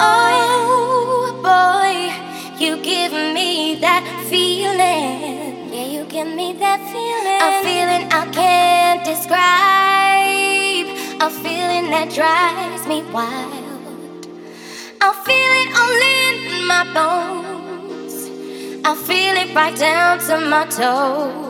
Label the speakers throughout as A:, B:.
A: Oh boy, you give me that feeling. Yeah, you give me that feeling. A feeling I can't describe. A feeling that drives me wild. I feel it all in my bones. I feel it
B: right down to my toes.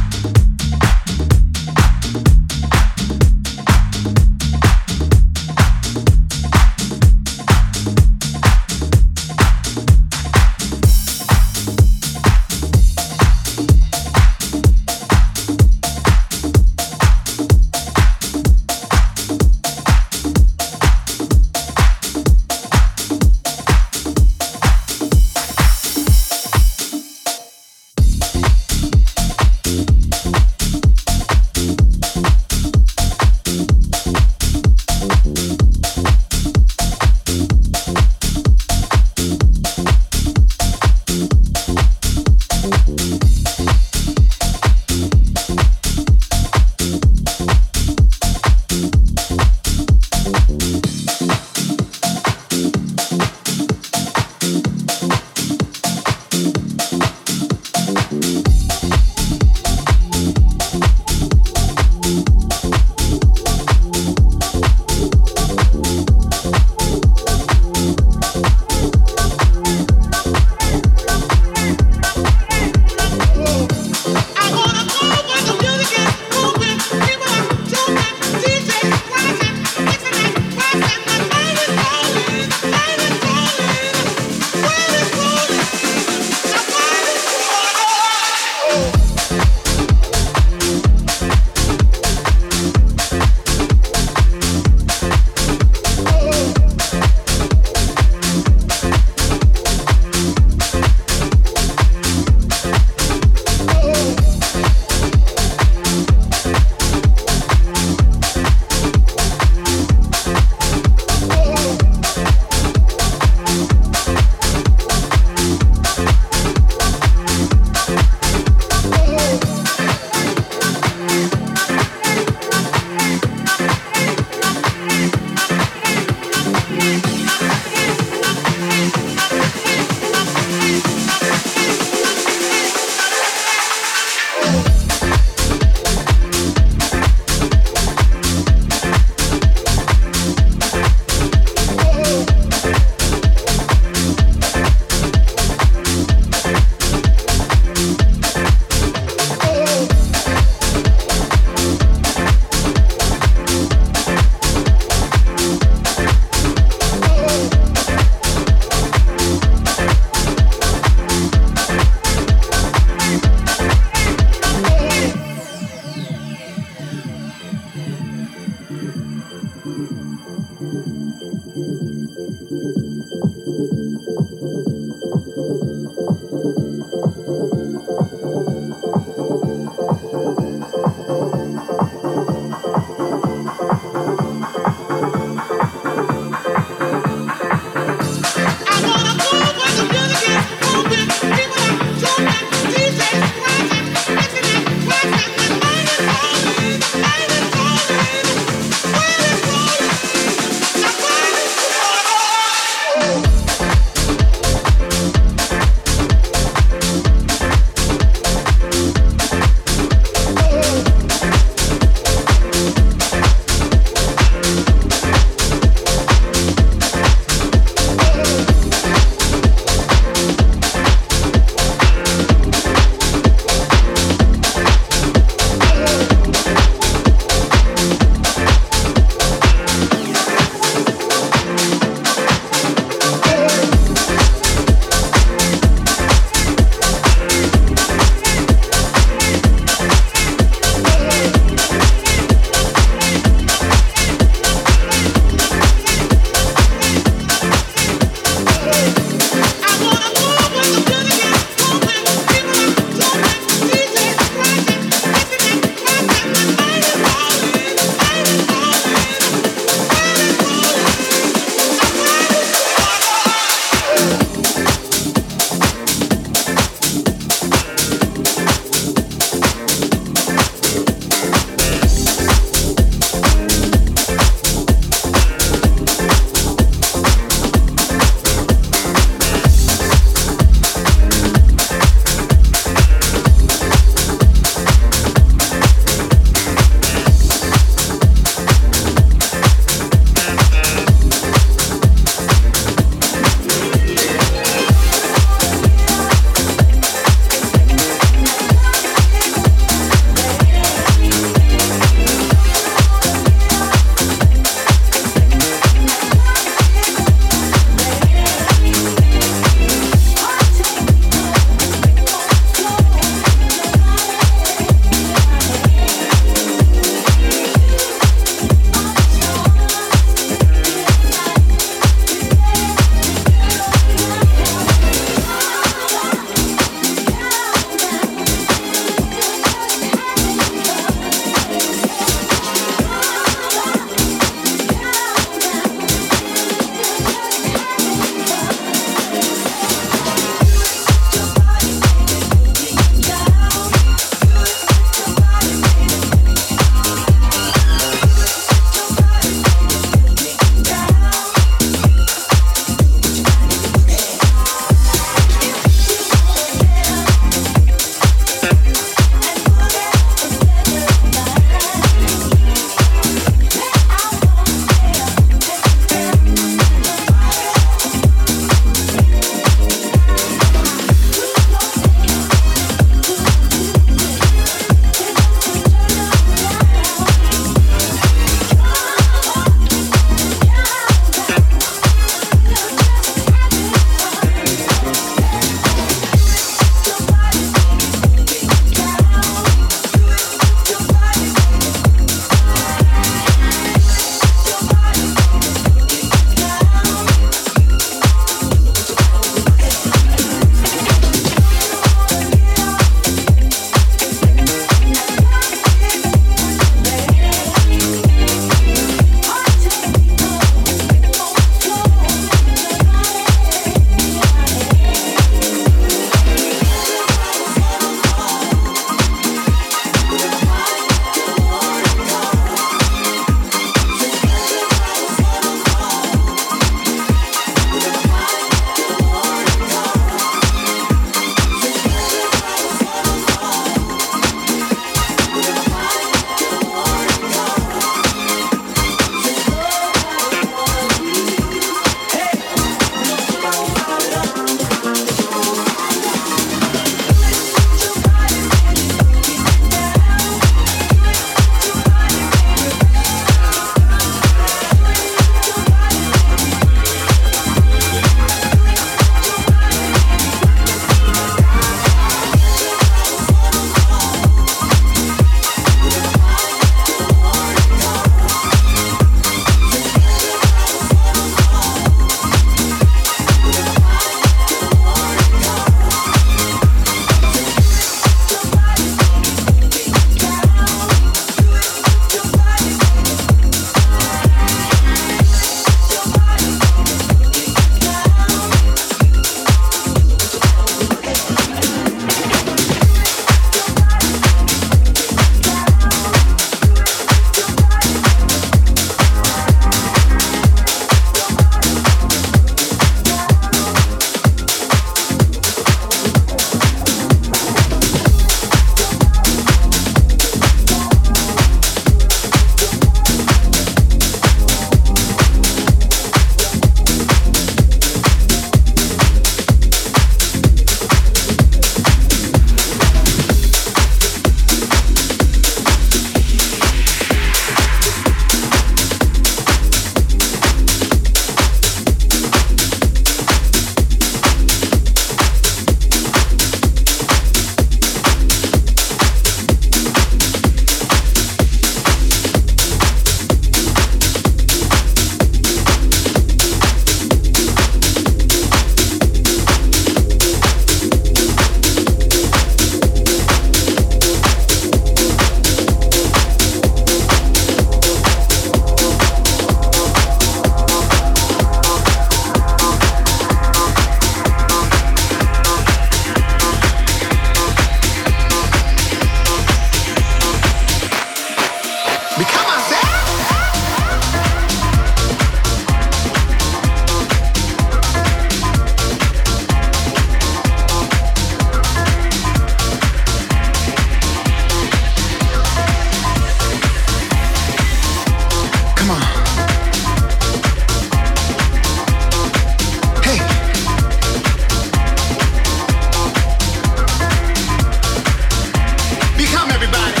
B: everybody.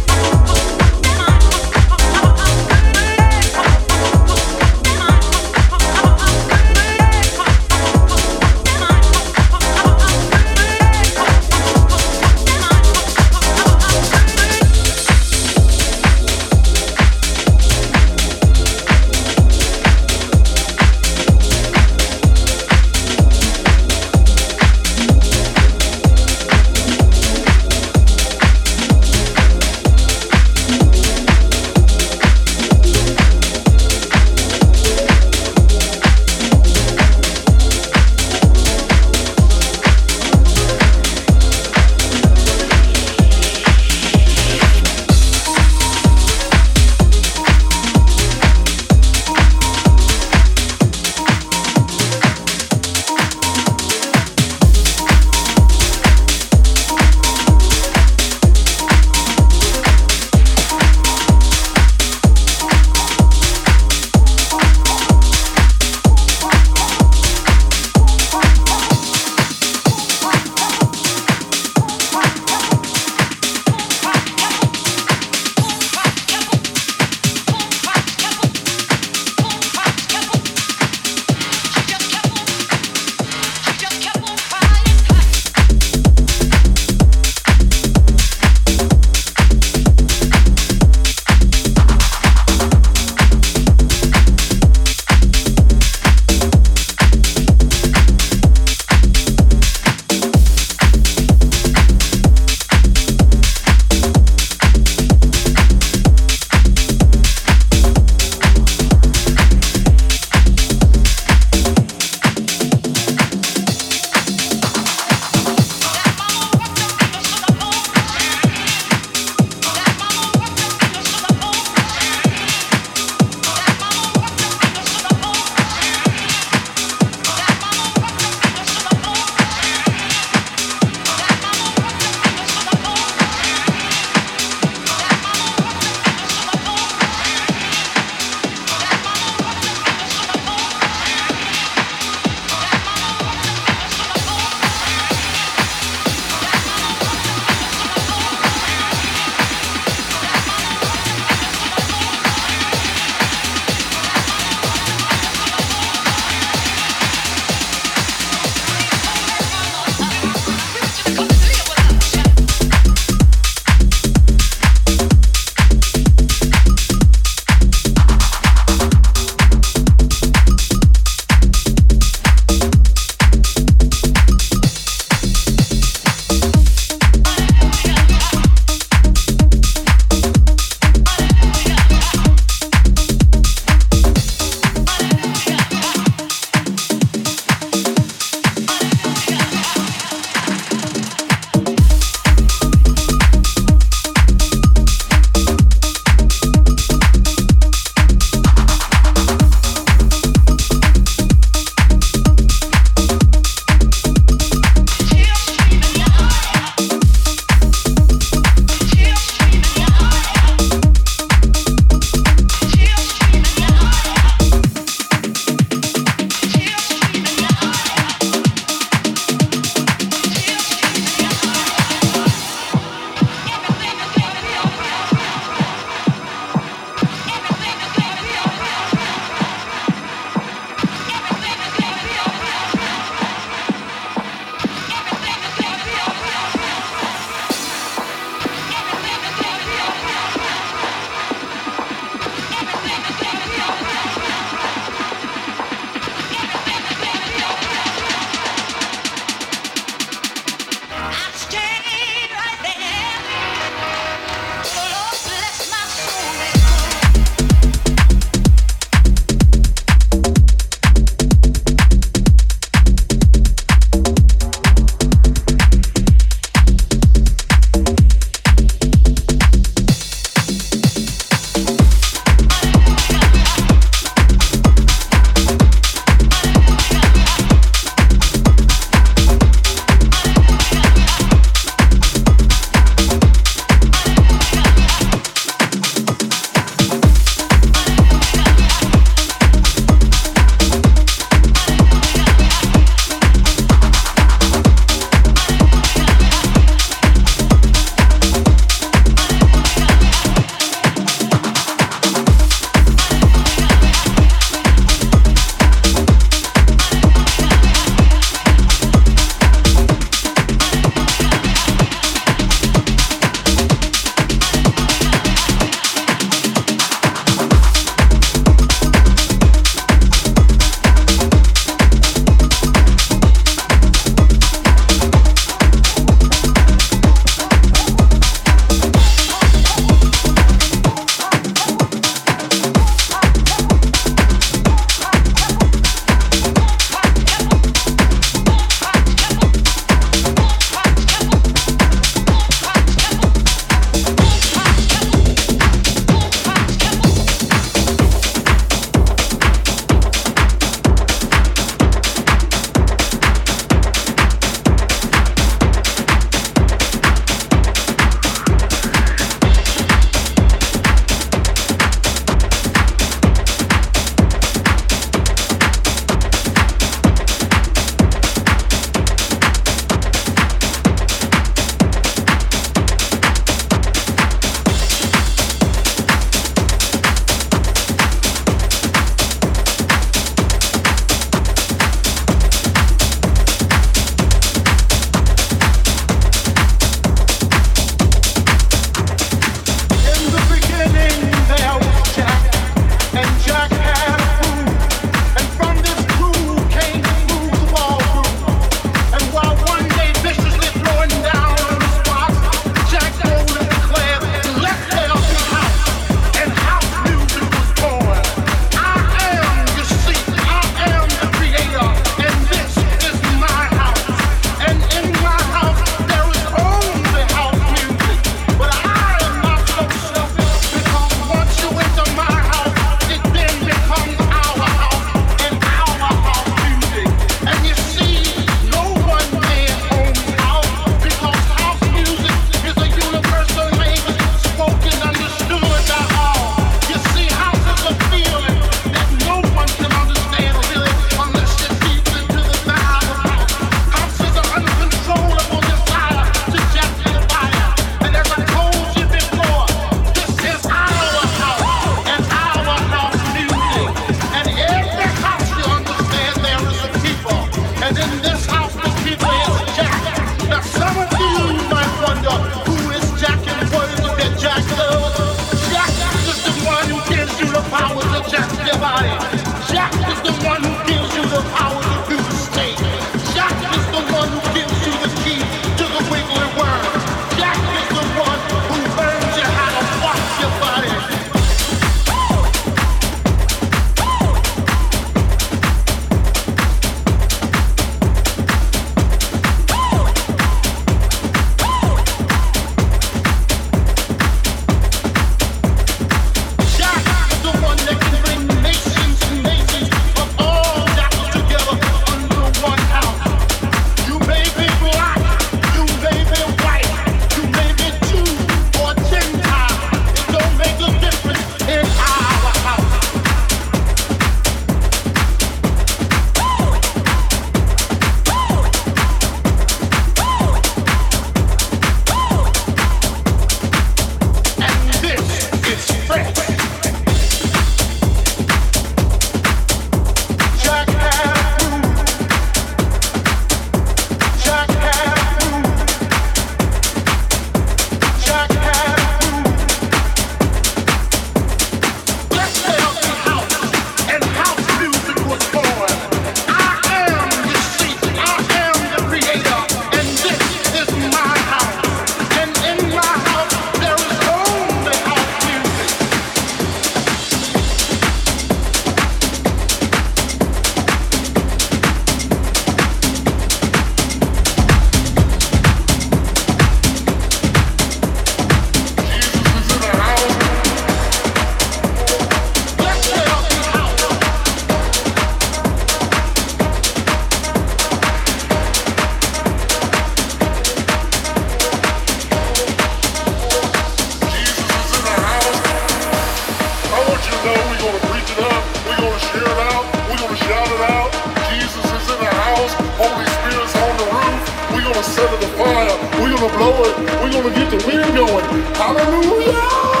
B: Hallelujah!